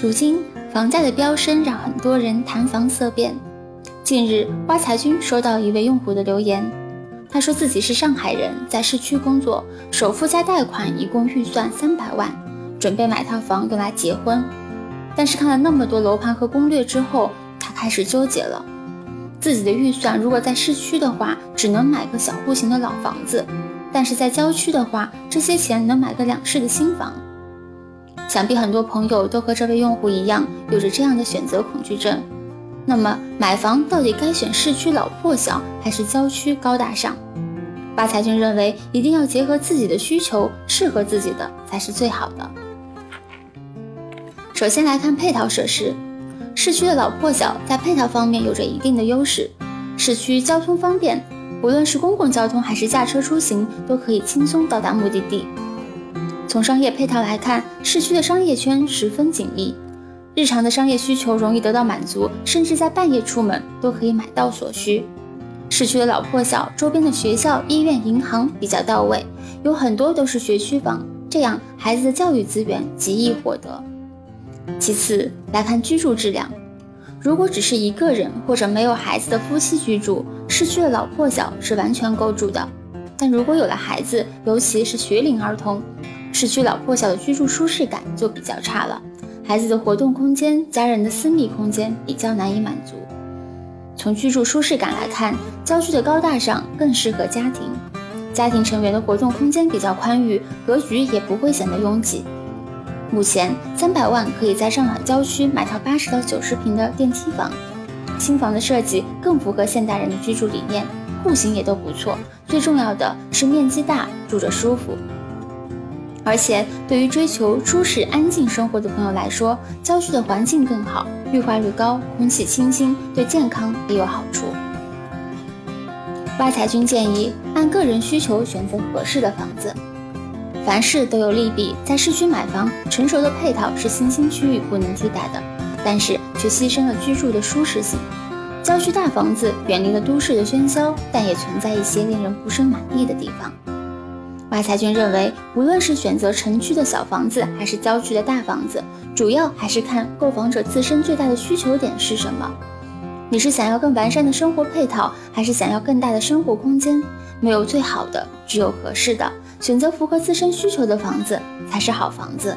如今房价的飙升让很多人谈房色变。近日，挖财君收到一位用户的留言，他说自己是上海人，在市区工作，首付加贷款一共预算三百万，准备买套房用来结婚。但是看了那么多楼盘和攻略之后，他开始纠结了。自己的预算如果在市区的话，只能买个小户型的老房子；但是在郊区的话，这些钱能买个两室的新房。想必很多朋友都和这位用户一样，有着这样的选择恐惧症。那么，买房到底该选市区老破小，还是郊区高大上？八财君认为，一定要结合自己的需求，适合自己的才是最好的。首先来看配套设施。市区的老破小在配套方面有着一定的优势。市区交通方便，无论是公共交通还是驾车出行，都可以轻松到达目的地。从商业配套来看，市区的商业圈十分紧密，日常的商业需求容易得到满足，甚至在半夜出门都可以买到所需。市区的老破小周边的学校、医院、银行比较到位，有很多都是学区房，这样孩子的教育资源极易获得。其次来看居住质量，如果只是一个人或者没有孩子的夫妻居住，市区的老破小是完全够住的。但如果有了孩子，尤其是学龄儿童，市区老破小的居住舒适感就比较差了。孩子的活动空间、家人的私密空间比较难以满足。从居住舒适感来看，郊区的高大上更适合家庭，家庭成员的活动空间比较宽裕，格局也不会显得拥挤。目前三百万可以在上海郊区买套八十到九十平的电梯房，新房的设计更符合现代人的居住理念，户型也都不错，最重要的是面积大，住着舒服。而且对于追求舒适安静生活的朋友来说，郊区的环境更好，绿化率高，空气清新，对健康也有好处。外财君建议按个人需求选择合适的房子。凡事都有利弊，在市区买房，成熟的配套是新兴区域不能替代的，但是却牺牲了居住的舒适性。郊区大房子远离了都市的喧嚣，但也存在一些令人不甚满意的地方。挖财君认为，无论是选择城区的小房子，还是郊区的大房子，主要还是看购房者自身最大的需求点是什么。你是想要更完善的生活配套，还是想要更大的生活空间？没有最好的，只有合适的。选择符合自身需求的房子才是好房子。